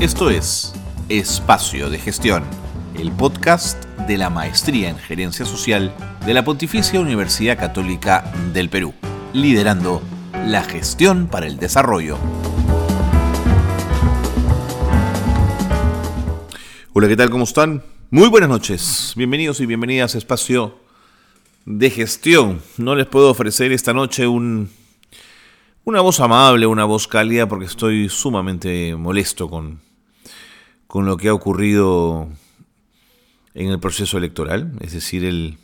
Esto es Espacio de Gestión, el podcast de la Maestría en Gerencia Social de la Pontificia Universidad Católica del Perú, liderando la gestión para el desarrollo. Hola, ¿qué tal? ¿Cómo están? Muy buenas noches. Bienvenidos y bienvenidas a Espacio de Gestión. No les puedo ofrecer esta noche un, una voz amable, una voz cálida, porque estoy sumamente molesto con, con lo que ha ocurrido en el proceso electoral, es decir, el,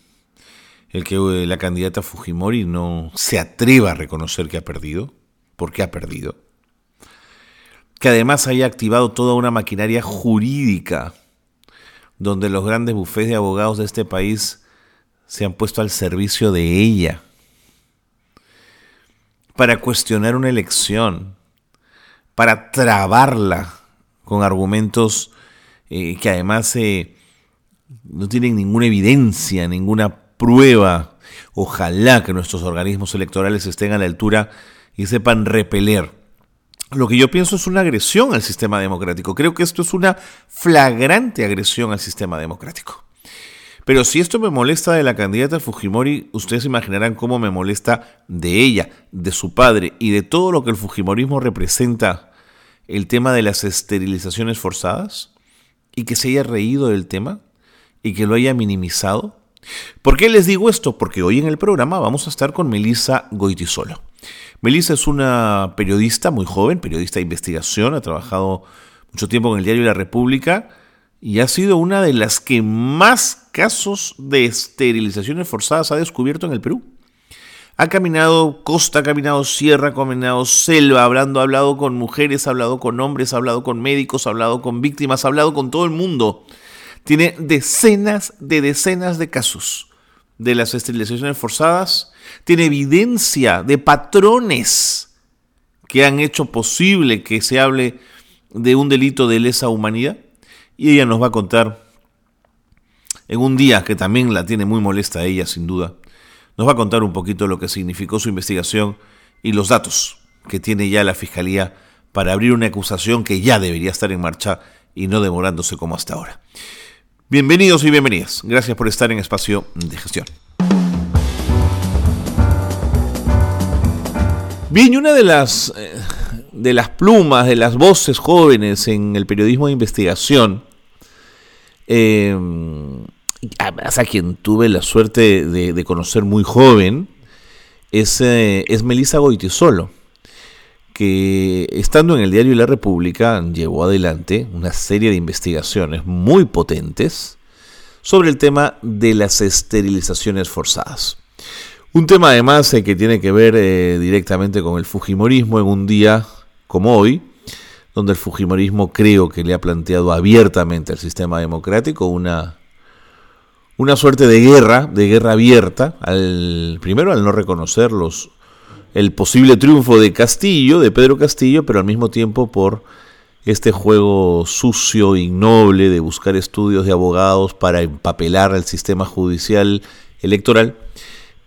que eh, la candidata Fujimori no se atreva a reconocer que ha perdido, porque ha perdido, que además haya activado toda una maquinaria jurídica donde los grandes bufés de abogados de este país se han puesto al servicio de ella para cuestionar una elección, para trabarla con argumentos eh, que además eh, no tienen ninguna evidencia, ninguna prueba. Ojalá que nuestros organismos electorales estén a la altura y sepan repeler. Lo que yo pienso es una agresión al sistema democrático. Creo que esto es una flagrante agresión al sistema democrático. Pero si esto me molesta de la candidata Fujimori, ustedes imaginarán cómo me molesta de ella, de su padre y de todo lo que el Fujimorismo representa el tema de las esterilizaciones forzadas y que se haya reído del tema y que lo haya minimizado. ¿Por qué les digo esto? Porque hoy en el programa vamos a estar con Melissa Goitisolo. Melissa es una periodista muy joven, periodista de investigación, ha trabajado mucho tiempo en el diario La República y ha sido una de las que más casos de esterilizaciones forzadas ha descubierto en el Perú. Ha caminado costa, ha caminado sierra, ha caminado selva, hablando, ha hablado con mujeres, ha hablado con hombres, ha hablado con médicos, ha hablado con víctimas, ha hablado con todo el mundo. Tiene decenas de decenas de casos de las esterilizaciones forzadas. Tiene evidencia de patrones que han hecho posible que se hable de un delito de lesa humanidad. Y ella nos va a contar en un día que también la tiene muy molesta a ella, sin duda nos va a contar un poquito lo que significó su investigación y los datos que tiene ya la Fiscalía para abrir una acusación que ya debería estar en marcha y no demorándose como hasta ahora. Bienvenidos y bienvenidas. Gracias por estar en Espacio de Gestión. Bien, una de las, eh, de las plumas, de las voces jóvenes en el periodismo de investigación, eh, a quien tuve la suerte de, conocer muy joven, es, eh, es Melissa Goitisolo, que estando en el diario La República llevó adelante una serie de investigaciones muy potentes sobre el tema de las esterilizaciones forzadas. Un tema además eh, que tiene que ver eh, directamente con el Fujimorismo en un día como hoy, donde el Fujimorismo creo que le ha planteado abiertamente al sistema democrático una una suerte de guerra, de guerra abierta, al, primero al no reconocer el posible triunfo de Castillo, de Pedro Castillo, pero al mismo tiempo por este juego sucio, ignoble de buscar estudios de abogados para empapelar al sistema judicial electoral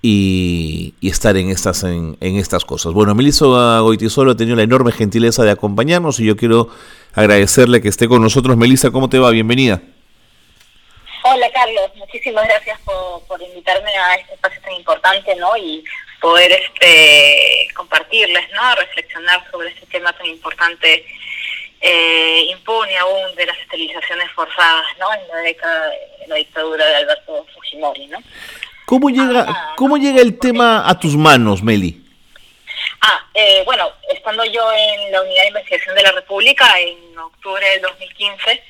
y, estar en estas, en, estas cosas. Bueno, Melissa Goitisolo ha tenido la enorme gentileza de acompañarnos y yo quiero agradecerle que esté con nosotros. Melissa, ¿cómo te va? Bienvenida. Hola Carlos, muchísimas gracias por, invitarme a este espacio tan importante, ¿no? Y poder este compartirles, ¿no? Reflexionar sobre este tema tan importante eh, impone aún de las esterilizaciones forzadas, ¿no? En la década de la dictadura de Alberto Fujimori, ¿no? ¿Cómo llega, ah, ¿cómo llega el tema a tus manos, Meli? Ah, eh, bueno, estando yo en la Unidad de Investigación de la República en octubre del 2015,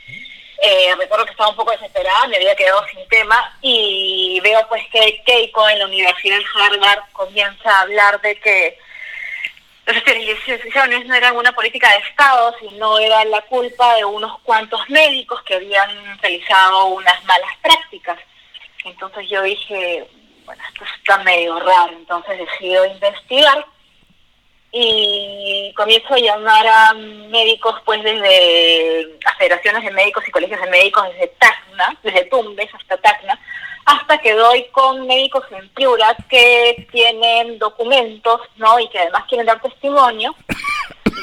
eh, recuerdo que estaba un poco desesperada, me había quedado sin tema y veo pues que Keiko en la Universidad de Harvard comienza a hablar de que las esterilizaciones no eran una política de Estado, sino era la culpa de unos cuantos médicos que habían realizado unas malas prácticas. Entonces yo dije, bueno, esto está medio raro, entonces decido investigar y comienzo a llamar a médicos pues desde las federaciones de médicos y colegios de médicos desde Tacna, desde Tumbes hasta Tacna, hasta que doy con médicos en Piura que tienen documentos, ¿no? Y que además quieren dar testimonio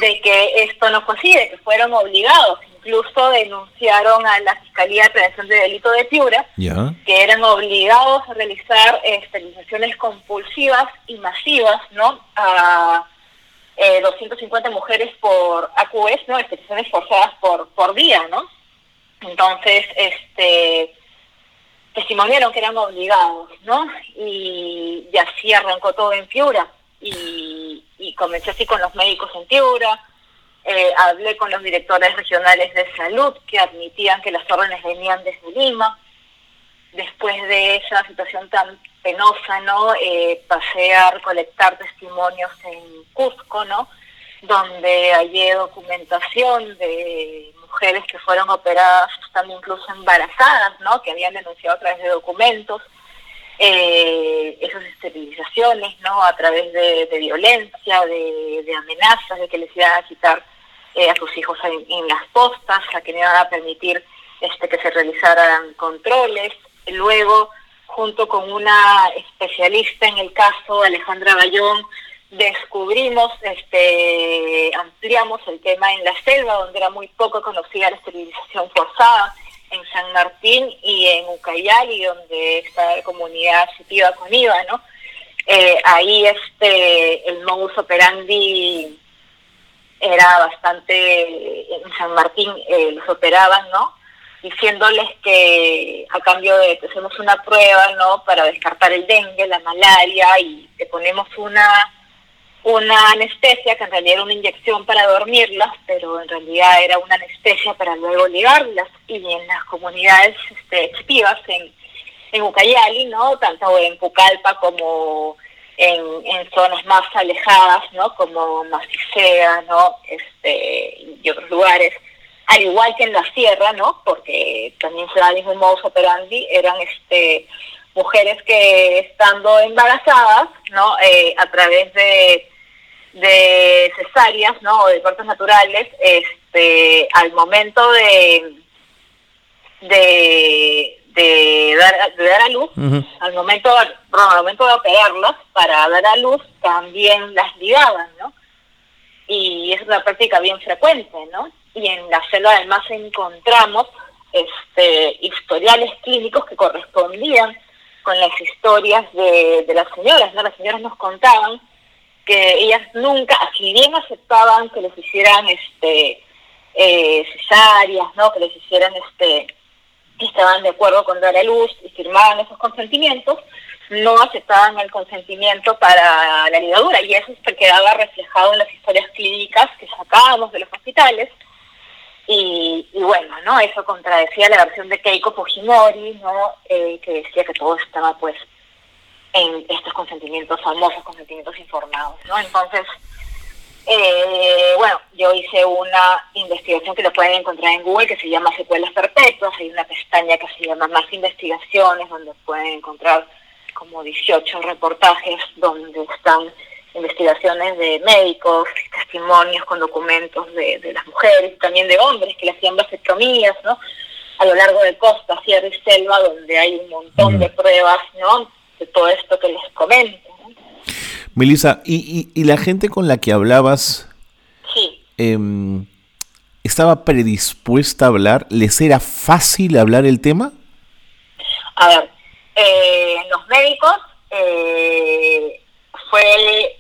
de que esto no fue así, de que fueron obligados. Incluso denunciaron a la Fiscalía de Prevención de Delito de Piura, que eran obligados a realizar esterilizaciones compulsivas y masivas, ¿no? A 250 eh, mujeres por AQS, ¿no? Esterilizaciones forzadas por, por día, ¿no? Entonces, este testimoniaron que eran obligados, ¿no? Y, así arrancó todo en Piura. Y, y comencé así con los médicos en Piura. Eh, hablé con los directores regionales de salud que admitían que las órdenes venían desde Lima. Después de esa situación tan penosa, ¿no? Eh, pasé a testimonios en Cusco, ¿no? Donde hallé documentación de mujeres que fueron operadas estando incluso embarazadas, ¿no? Que habían denunciado a través de documentos eh, esas esterilizaciones, ¿no? A través de, violencia, de, amenazas, de que les iban a quitar eh, a sus hijos en, las postas, a que no iban a permitir este, que se realizaran controles. Luego, junto con una especialista en el caso, Alejandra Bayón, descubrimos, este, ampliamos el tema en la selva, donde era muy poco conocida la esterilización forzada, en San Martín y en Ucayali, donde está la comunidad sitiva con IVA, ¿no? Eh, ahí este, el modus operandi era bastante, en San Martín eh, los operaban, ¿no? Diciéndoles que a cambio de que hacemos una prueba, ¿no? Para descartar el dengue, la malaria y te ponemos una una anestesia que en realidad era una inyección para dormirlas, pero en realidad era una anestesia para luego ligarlas. Y en las comunidades este, en, en Ucayali, ¿no? Tanto en Pucallpa como en, en zonas más alejadas, ¿no? Como Macicea, ¿no? Este, y otros lugares. Al igual que en la sierra, ¿no? Porque también se da el mismo modus operandi, eran este mujeres que estando embarazadas, ¿no? Eh, a través de de cesáreas, ¿no? O de partos naturales, este, al momento de, de, de, dar, de dar a luz, al momento, al momento de operarlas para dar a luz, también las ligaban, ¿no? Y es una práctica bien frecuente, ¿no? Y en la celda además encontramos este, historiales clínicos que correspondían con las historias de, de las señoras, ¿no? Las señoras nos contaban que ellas nunca, si bien aceptaban que les hicieran este eh, cesáreas, ¿no? que les hicieran este estaban de acuerdo con dar a luz y firmaban esos consentimientos, no aceptaban el consentimiento para la ligadura y eso se quedaba reflejado en las historias clínicas que sacábamos de los hospitales y, bueno, ¿no? Eso contradecía la versión de Keiko Fujimori, ¿no? Eh, que decía que todo estaba pues en estos consentimientos famosos, consentimientos informados, ¿no? Entonces, eh, bueno, yo hice una investigación que lo pueden encontrar en Google que se llama Secuelas Perpetuas, hay una pestaña que se llama Más Investigaciones, donde pueden encontrar como 18 reportajes donde están investigaciones de médicos, testimonios con documentos de, las mujeres, también de hombres que le hacían vasectomías, ¿no? A lo largo de costa, sierra y selva, donde hay un montón de pruebas, ¿no? de todo esto que les comento. Melissa, ¿y, y, la gente con la que hablabas sí. Em, estaba predispuesta a hablar? ¿Les era fácil hablar el tema? A ver, eh, los médicos eh, fue,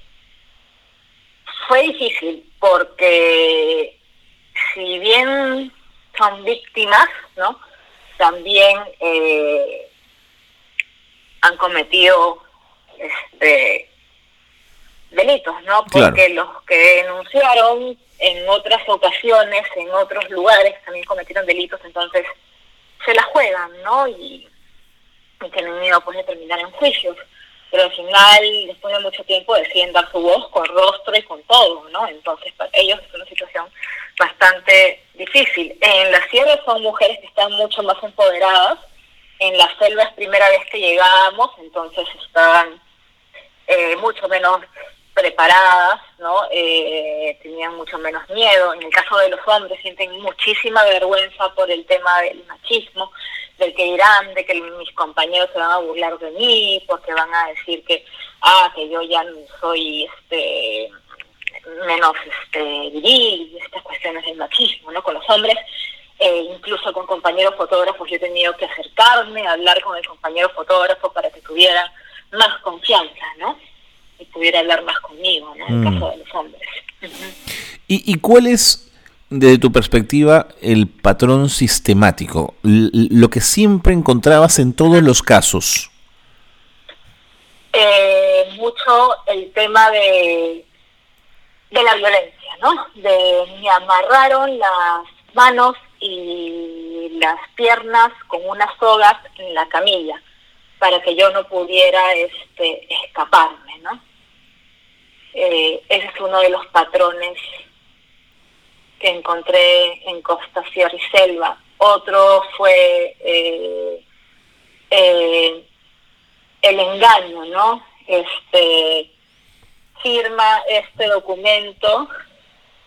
fue difícil porque si bien son víctimas, ¿no? También eh, han cometido este, delitos, ¿no? Porque los que denunciaron en otras ocasiones, en otros lugares, también cometieron delitos, entonces se la juegan, ¿no? Y, tienen miedo pues de terminar en juicios. Pero al final, después de mucho tiempo, deciden dar su voz con rostro y con todo, ¿no? Entonces, para ellos es una situación bastante difícil. En la sierra son mujeres que están mucho más empoderadas, en la selva es primera vez que llegábamos, entonces estaban eh, mucho menos preparadas, ¿no? Eh, tenían mucho menos miedo. En el caso de los hombres sienten muchísima vergüenza por el tema del machismo, del que dirán, de que mis compañeros se van a burlar de mí, porque van a decir que, ah, que yo ya no soy, este, menos este, viril, estas cuestiones del machismo, ¿no? Con los hombres, eh, incluso con compañeros fotógrafos, yo he tenido que acercarme, hablar con el compañero fotógrafo para que tuviera más confianza, ¿no? Y pudiera hablar más conmigo, ¿no? En el mm. caso de los hombres. ¿Y, ¿Y cuál es, desde tu perspectiva, el patrón sistemático? lo que siempre encontrabas en todos los casos. Eh, mucho el tema de, de la violencia, ¿no? De me amarraron las manos y las piernas con unas sogas en la camilla para que yo no pudiera este, escaparme, ¿no? Eh, ese es uno de los patrones que encontré en Costa Sierra y Selva. Otro fue eh, eh, el engaño, ¿no? Este firma este documento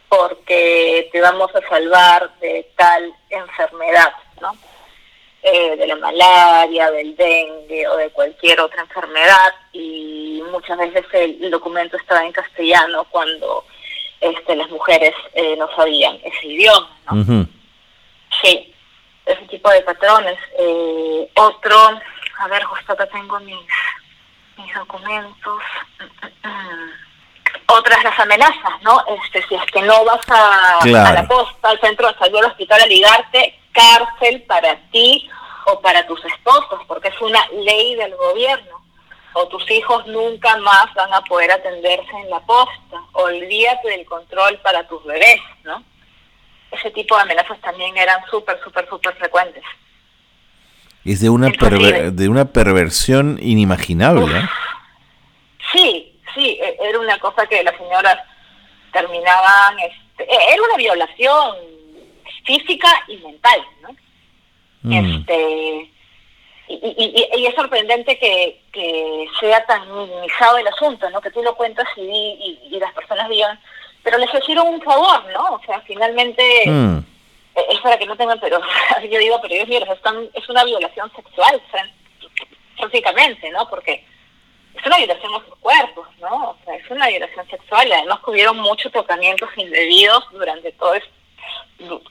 porque te vamos a salvar de tal enfermedad, ¿no? Eh, de la malaria, del dengue o de cualquier otra enfermedad y muchas veces el, documento estaba en castellano cuando este, las mujeres eh, no sabían ese idioma, ¿no? Sí, ese tipo de patrones. Eh, otro, a ver, justo acá tengo mis, mis documentos. Otras las amenazas, ¿no? Este, si es que no vas a, a la posta, al centro de salud, al hospital a ligarte, cárcel para ti o para tus esposos, porque es una ley del gobierno. O tus hijos nunca más van a poder atenderse en la posta. Olvídate del control para tus bebés, ¿no? Ese tipo de amenazas también eran súper, súper, súper frecuentes. Es de una, de una perversión inimaginable. ¿eh? Sí, sí, e, era una cosa que las señoras terminaban, este, e, era una violación física y mental, ¿no? Mm. Este, y, y, es sorprendente que, que, sea tan minimizado el asunto, ¿no? Que tú lo cuentas y, y, las personas digan, pero les hicieron un favor, ¿no? O sea, finalmente mm. e, es para que no tengan, pero yo digo, pero ellos míos, están, es una violación sexual, prácticamente, ¿no? Porque es una violación a sus cuerpos, ¿no? O sea, es una violación sexual y además hubieron muchos tocamientos indebidos durante todo esto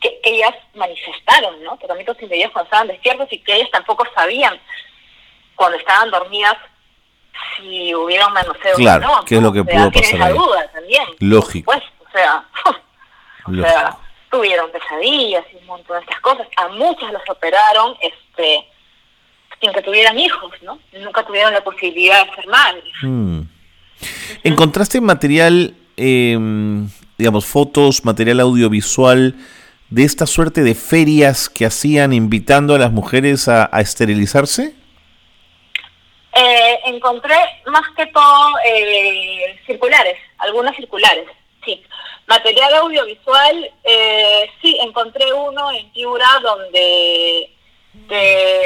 que, ellas manifestaron, ¿no? Tratamientos indebidos cuando estaban despiertos y que ellas tampoco sabían cuando estaban dormidas si hubiera un manoseo claro, o no. ¿qué es lo que pudo pasar esa duda también. Lógico. o sea, o sea, tuvieron pesadillas y un montón de estas cosas. A muchas las operaron este sin que tuvieran hijos, ¿no? Nunca tuvieron la posibilidad de ser madres. Hmm. ¿Encontraste material eh, digamos, fotos, material audiovisual de esta suerte de ferias que hacían invitando a las mujeres a, esterilizarse? Eh, encontré más que todo eh, circulares, algunas circulares, sí. Material audiovisual, eh, sí, encontré uno en Piura donde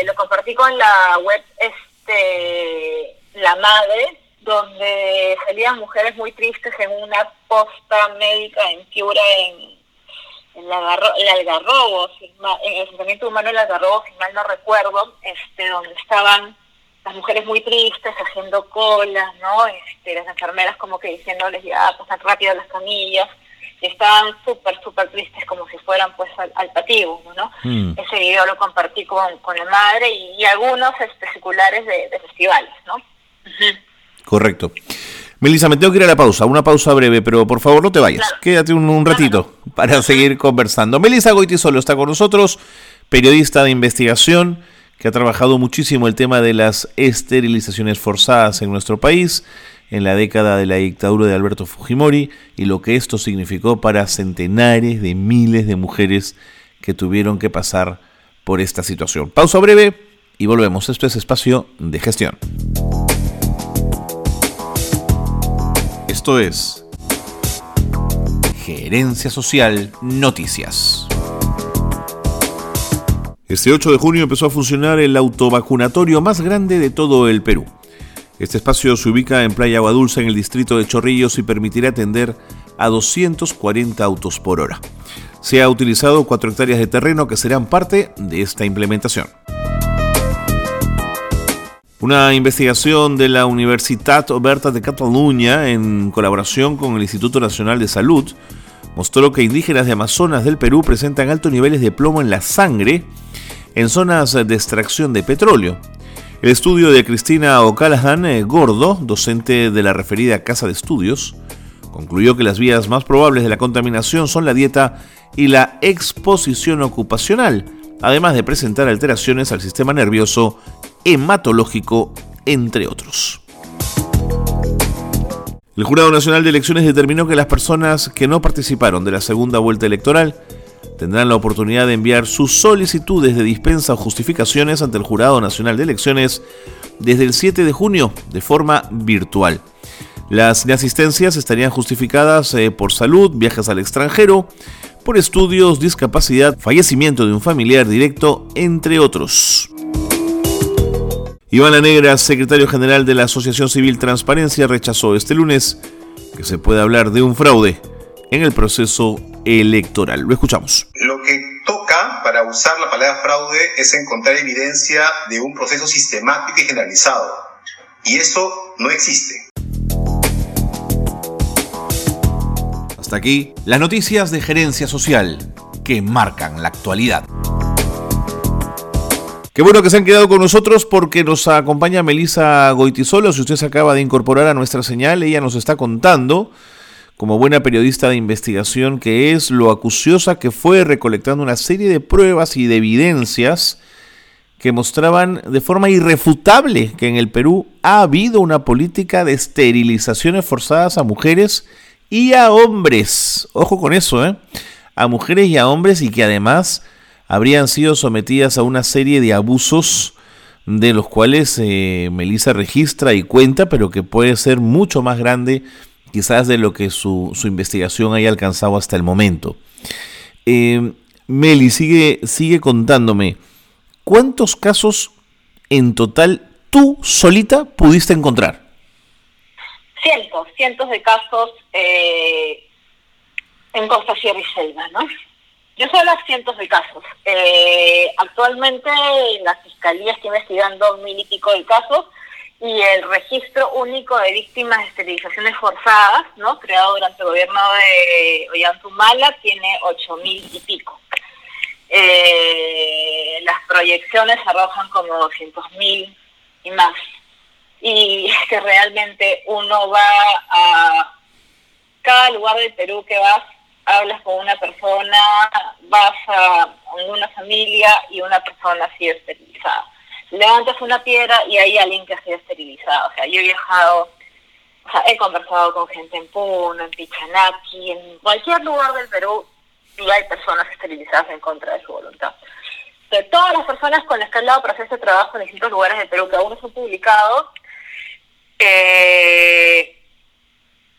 lo compartí con la web este La Madre, donde salían mujeres muy tristes en una posta médica en Piura, en, en, la, el Algarrobo, en el asentamiento humano del Algarrobo, si mal no recuerdo, este, donde estaban las mujeres muy tristes haciendo colas, ¿no? Este, las enfermeras como que diciéndoles ya pasan rápido las camillas, y estaban súper, súper tristes como si fueran pues al, al ¿no? Mm. Ese video lo compartí con, con la madre y, algunos espectaculares de, festivales, ¿no? Correcto. Melissa, me tengo que ir a la pausa, una pausa breve, pero por favor no te vayas. Quédate un, ratito para seguir conversando. Melissa Goitisolo está con nosotros, periodista de investigación que ha trabajado muchísimo el tema de las esterilizaciones forzadas en nuestro país en la década de la dictadura de Alberto Fujimori y lo que esto significó para centenares de miles de mujeres que tuvieron que pasar por esta situación. Pausa breve y volvemos. Esto es espacio de gestión. Esto es Gerencia Social Noticias. Este 8 de junio empezó a funcionar el autovacunatorio más grande de todo el Perú. Este espacio se ubica en Playa Aguadulce en el distrito de Chorrillos y permitirá atender a 240 autos por hora. Se ha utilizado 4 hectáreas de terreno que serán parte de esta implementación. Una investigación de la Universitat Oberta de Cataluña en colaboración con el Instituto Nacional de Salud mostró que indígenas de Amazonas del Perú presentan altos niveles de plomo en la sangre en zonas de extracción de petróleo. El estudio de Cristina O'Callaghan eh, Gordo, docente de la referida Casa de Estudios, concluyó que las vías más probables de la contaminación son la dieta y la exposición ocupacional, además de presentar alteraciones al sistema nervioso hematológico, entre otros. El Jurado Nacional de Elecciones determinó que las personas que no participaron de la segunda vuelta electoral tendrán la oportunidad de enviar sus solicitudes de dispensa o justificaciones ante el Jurado Nacional de Elecciones desde el 7 de junio de forma virtual. Las inasistencias estarían justificadas eh, por salud, viajes al extranjero, por estudios, discapacidad, fallecimiento de un familiar directo, entre otros. Iván La Negra, secretario general de la Asociación Civil Transparencia, rechazó este lunes que se puede hablar de un fraude en el proceso electoral. Lo escuchamos. Lo que toca para usar la palabra fraude es encontrar evidencia de un proceso sistemático y generalizado. Y eso no existe. Hasta aquí las noticias de gerencia social que marcan la actualidad. Qué bueno que se han quedado con nosotros porque nos acompaña Melisa Goitisolo. Si usted se acaba de incorporar a nuestra señal, ella nos está contando, como buena periodista de investigación que es, lo acuciosa que fue recolectando una serie de pruebas y de evidencias que mostraban de forma irrefutable que en el Perú ha habido una política de esterilizaciones forzadas a mujeres y a hombres. Ojo con eso, ¿eh? A mujeres y a hombres y que además habrían sido sometidas a una serie de abusos de los cuales eh, Melissa registra y cuenta, pero que puede ser mucho más grande quizás de lo que su, investigación haya alcanzado hasta el momento. Eh, Meli, sigue, sigue contándome, ¿cuántos casos en total tú solita pudiste encontrar? Cientos, cientos de casos eh, en Costa Sierra y Selva, ¿no? Yo sé las cientos de casos. Eh, actualmente la Fiscalía está investigando mil y pico de casos y el registro único de víctimas de esterilizaciones forzadas, ¿no? creado durante el gobierno de Ollantumala, tiene ocho mil y pico. Eh, las proyecciones arrojan como doscientos mil y más. Y es que realmente uno va a cada lugar del Perú que vas hablas con una persona, vas a una familia y una persona ha sido esterilizada. Levantas una piedra y hay alguien que ha sido esterilizado. O sea, yo he viajado, o sea, he conversado con gente en Puno, en Pichanaki, en cualquier lugar del Perú y hay personas esterilizadas en contra de su voluntad. De todas las personas con las que he hablado para hacer este trabajo en distintos lugares del Perú, que aún no son publicados, eh,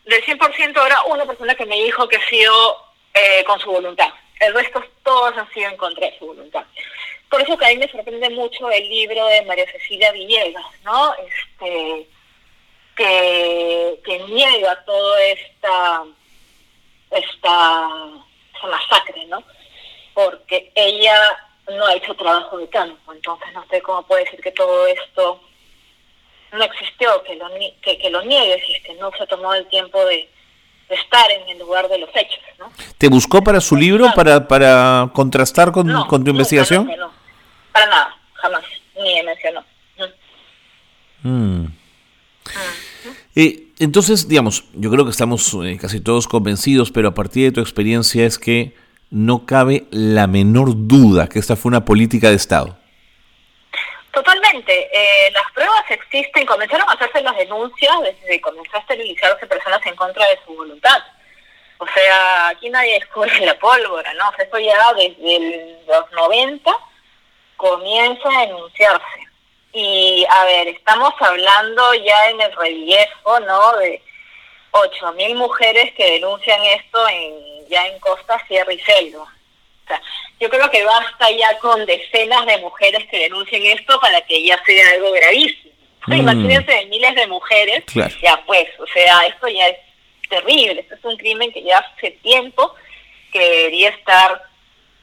del 100% ahora una persona que me dijo que ha sido eh, con su voluntad. El resto todos han sido en contra de su voluntad. Por eso que a mí me sorprende mucho el libro de María Cecilia Villegas, ¿no? Este, que, niega toda esta, esta, esta masacre, ¿no? Porque ella no ha hecho trabajo de campo, entonces no sé cómo puede decir que todo esto no existió, que lo, que, que lo niegue, si es que no se tomó el tiempo de, estar en el lugar de los hechos. ¿no? ¿Te buscó para su libro, para, para contrastar con, con tu investigación? No, para nada, jamás, ni me mencionó. Mm. Eh, entonces, digamos, yo creo que estamos eh, casi todos convencidos, pero a partir de tu experiencia es que no cabe la menor duda que esta fue una política de Estado. Totalmente. Eh, las pruebas existen, comenzaron a hacerse las denuncias desde que comenzó a esterilizarse personas en contra de su voluntad. O sea, aquí nadie descubre la pólvora, ¿no? O sea, esto ya desde los 90 comienza a denunciarse. Y, a ver, estamos hablando ya en el relievo, ¿no? De 8.000 mujeres que denuncian esto en ya en Costa, Sierra y Selva yo creo que basta ya con decenas de mujeres que denuncien esto para que ya sea algo gravísimo. Mm. Imagínense miles de mujeres, ya pues, o sea, esto ya es terrible, esto es un crimen que ya hace tiempo que debería estar,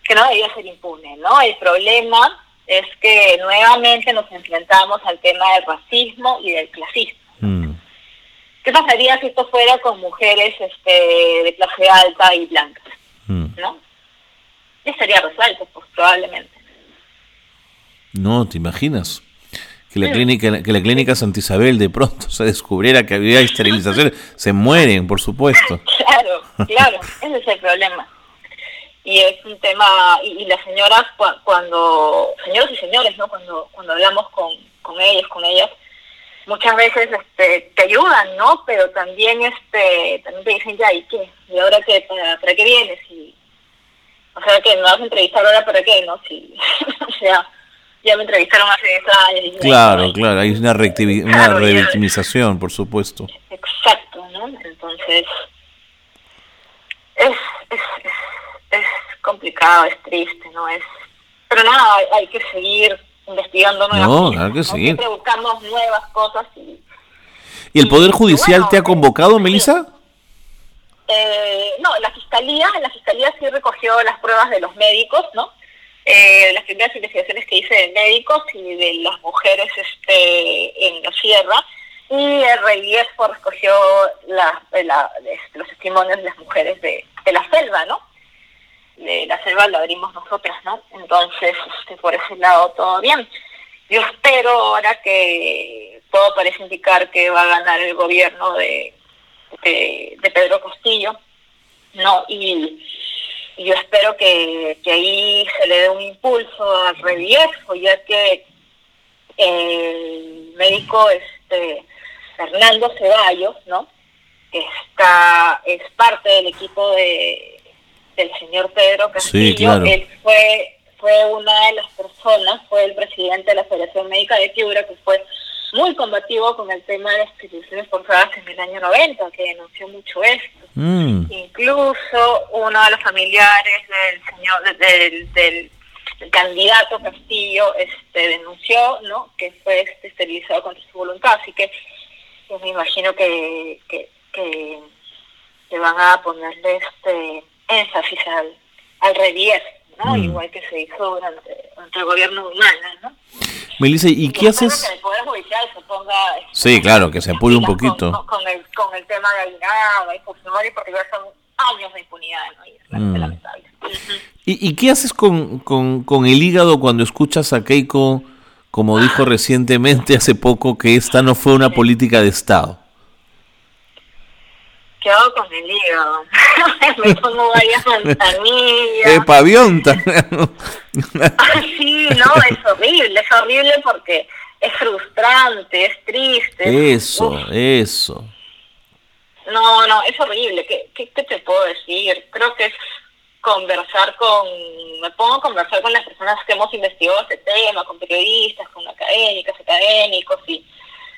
que no debería ser impune, ¿no? El problema es que nuevamente nos enfrentamos al tema del racismo y del clasismo. Mm. ¿Qué pasaría si esto fuera con mujeres este, de clase alta y blancas? Mm. ¿No? Ya estaría resuelto, pues probablemente. No, ¿te imaginas? Que la, clínica, que la clínica Santa Isabel de pronto se descubriera que había esterilización, se mueren, por supuesto. Claro, claro, ese es el problema. Y es un tema, y, las señoras, cuando, señoros y señores, ¿no? Cuando, cuando hablamos con, con ellos, con ellas, muchas veces este, te ayudan, ¿no? Pero también este también te dicen, ya, ¿y qué? ¿Y ahora qué? ¿Para, para qué vienes? Y, o sea, que no vas a entrevistar ahora para qué, ¿no? Si, o sea, ya me entrevistaron hace 10 años. claro, claro, hay una, una revictimización, por supuesto. Exacto, ¿no? Entonces, es, es, es, complicado, es triste, ¿no? es Pero nada, hay, que seguir investigando nuevas no, cosas. que seguir. Siempre buscamos nuevas cosas. ¿Y, ¿Y el Poder Judicial te ha convocado, Melissa? Eh, no, la fiscalía, la fiscalía sí recogió las pruebas de los médicos, ¿no? Eh, las primeras investigaciones que hice de médicos y de las mujeres este, en la sierra, y el rey recogió la, este, los testimonios de las mujeres de, la selva, ¿no? De la selva la abrimos nosotras, ¿no? Entonces, este, por ese lado todo bien. Yo espero ahora que todo parece indicar que va a ganar el gobierno de, de, Pedro Castillo, ¿no? Y, yo espero que, ahí se le dé un impulso al reviejo, ya que el médico este Fernando Ceballos, ¿no? que está es parte del equipo de del señor Pedro Castillo, él fue fue una de las personas, fue el presidente de la Federación Médica de Piura, que fue muy combativo con el tema de las instituciones forzadas en el año 90, que denunció mucho esto. Mm. Incluso uno de los familiares del señor del, del, candidato Castillo este denunció, ¿no? Que fue este, esterilizado contra su voluntad, así que yo me imagino que, que, que, van a ponerle este énfasis al, al ¿no? Mm. Igual que se hizo durante, durante el gobierno humano, ¿no? Melissa, ¿y, qué haces? Judicial se ponga... Sí, claro, que se apure un poquito. Con, el, con el tema de Aguinaldo y Fujimori, porque ya son años de impunidad, ¿no? Y es mm. lamentable. ¿Y, ¿Y, qué haces con, con, con el hígado cuando escuchas a Keiko, como dijo recientemente hace poco, que esta no fue una política de Estado? ¿Qué hago con el hígado? me pongo varias manzanillas. Eh, pavionta. sí, no, es horrible, es horrible porque es frustrante, es triste. Eso, eso. No, no, es horrible. ¿Qué, ¿Qué, qué, te puedo decir? Creo que es conversar con, me pongo a conversar con las personas que hemos investigado este tema, con periodistas, con académicas, académicos, y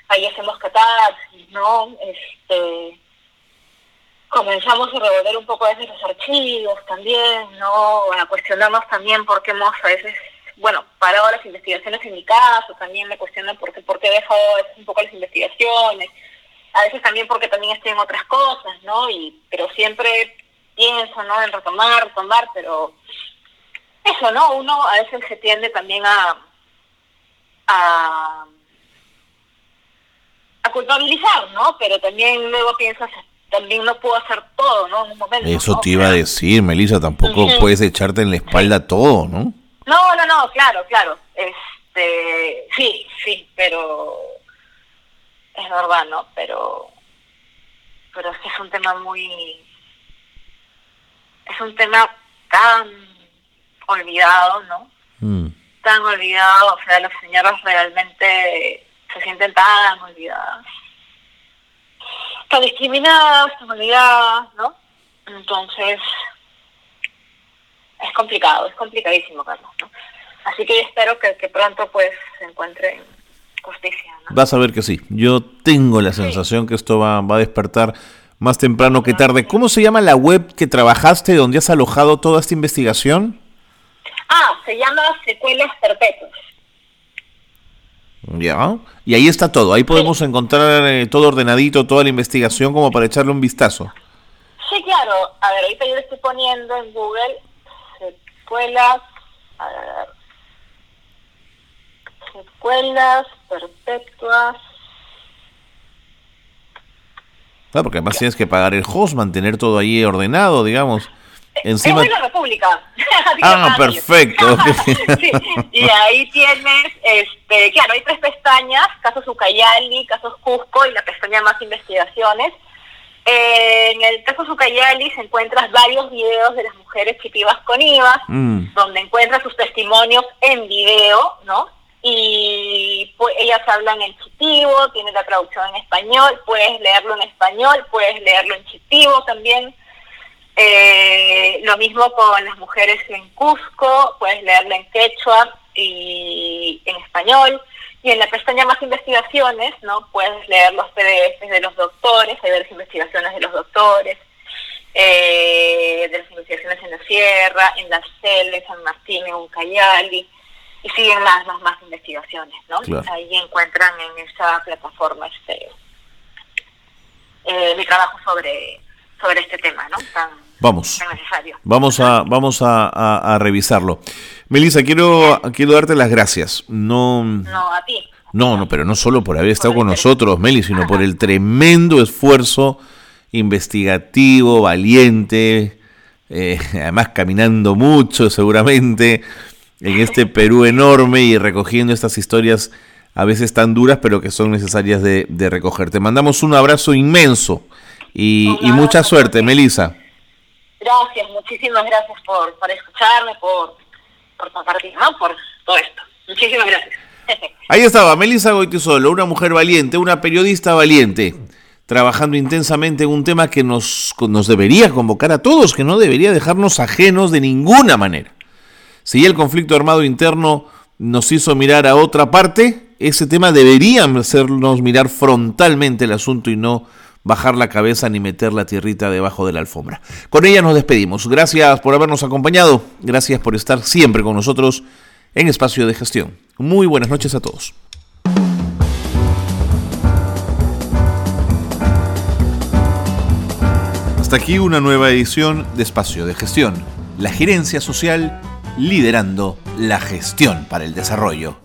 ahí hacemos catarsis, ¿no? Este comenzamos a revolver un poco a veces los archivos también, ¿no? A cuestionarnos también por qué hemos a veces, bueno, parado las investigaciones en mi caso, también me cuestionan por qué, por qué he dejado un poco las investigaciones, a veces también porque también estoy en otras cosas, ¿no? Y, pero siempre pienso, ¿no? En retomar, retomar, pero eso, ¿no? Uno a veces se tiende también a, a, a culpabilizar, ¿no? Pero también luego piensas, también no puedo hacer todo, ¿no? En un momento. Eso te iba a decir, Melissa, tampoco puedes echarte en la espalda todo, ¿no? No, no, no, claro, claro. Este, sí, sí, pero es verdad, ¿no? Pero, pero es que es un tema muy, es un tema tan olvidado, ¿no? Mm. Tan olvidado, o sea, las señoras realmente se sienten tan olvidadas está discriminada, está olvidada, ¿no? Entonces, es complicado, es complicadísimo, Carlos, ¿no? Así que yo espero que, pronto pues se encuentre justicia, ¿no? Vas a ver que sí. Yo tengo la sensación que esto va, va a despertar más temprano que tarde. ¿Cómo se llama la web que trabajaste donde has alojado toda esta investigación? Ah, se llama Secuelas Perpetuas. Ya, y ahí está todo, ahí podemos encontrar eh, todo ordenadito, toda la investigación como para echarle un vistazo. Sí, claro, a ver, ahorita yo le estoy poniendo en Google escuelas, secuelas perpetuas. Claro, porque además tienes que pagar el host, mantener todo ahí ordenado, digamos. Encima... Es la República. ah, perfecto. y ahí tienes, este, claro, hay tres pestañas, casos Ucayali, casos Cusco y la pestaña más investigaciones. En el caso Ucayali se encuentras varios videos de las mujeres chitivas con IVA, mm. donde encuentras sus testimonios en video, ¿no? Y pues, ellas hablan en chitivo, tiene la traducción en español, puedes leerlo en español, puedes leerlo en chitivo también. Eh, lo mismo con las mujeres en Cusco, puedes leerla en quechua y en español. Y en la pestaña más investigaciones, ¿no? Puedes leer los PDFs de los doctores, hay varias investigaciones de los doctores, eh, de las investigaciones en la Sierra, en la CEL, en San Martín, en Uncayali, y siguen más, más, más investigaciones, ¿no? Ahí encuentran en esa plataforma este eh, mi trabajo sobre sobre este tema, ¿no? vamos, Vamos a, vamos a, revisarlo. Melissa, quiero, quiero darte las gracias. No, no, a ti. No, no, pero no solo por haber estado con nosotros, Meli, sino por el tremendo esfuerzo investigativo, valiente, eh, además caminando mucho seguramente en este Perú enorme y recogiendo estas historias a veces tan duras, pero que son necesarias de, de recoger. Te mandamos un abrazo inmenso y, mucha suerte, Melisa. Gracias, muchísimas gracias por, por escucharme, por, por compartir, ¿no? por todo esto. Muchísimas gracias. Ahí estaba, Melisa Goitisolo, una mujer valiente, una periodista valiente, trabajando intensamente en un tema que nos, nos debería convocar a todos, que no debería dejarnos ajenos de ninguna manera. Si el conflicto armado interno nos hizo mirar a otra parte, ese tema debería hacernos mirar frontalmente el asunto y no bajar la cabeza ni meter la tierrita debajo de la alfombra. Con ella nos despedimos. Gracias por habernos acompañado. Gracias por estar siempre con nosotros en Espacio de Gestión. Muy buenas noches a todos. Hasta aquí una nueva edición de Espacio de Gestión. La gerencia social liderando la gestión para el desarrollo.